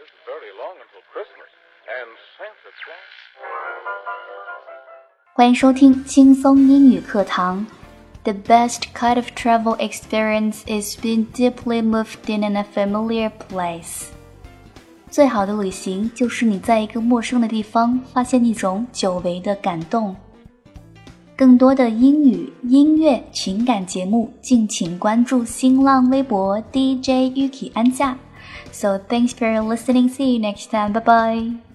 isn't very long until Christmas, and Santa Claus. 欢迎收听轻松英语课堂。The best kind of travel experience is being deeply moved in an unfamiliar place. 最好的旅行就是你在一个陌生的地方发现一种久违的感动。 更多的英语、音乐、情感节目，敬请关注新浪微博 DJ Yuki 安夏。So thanks for listening. See you next time. Bye bye.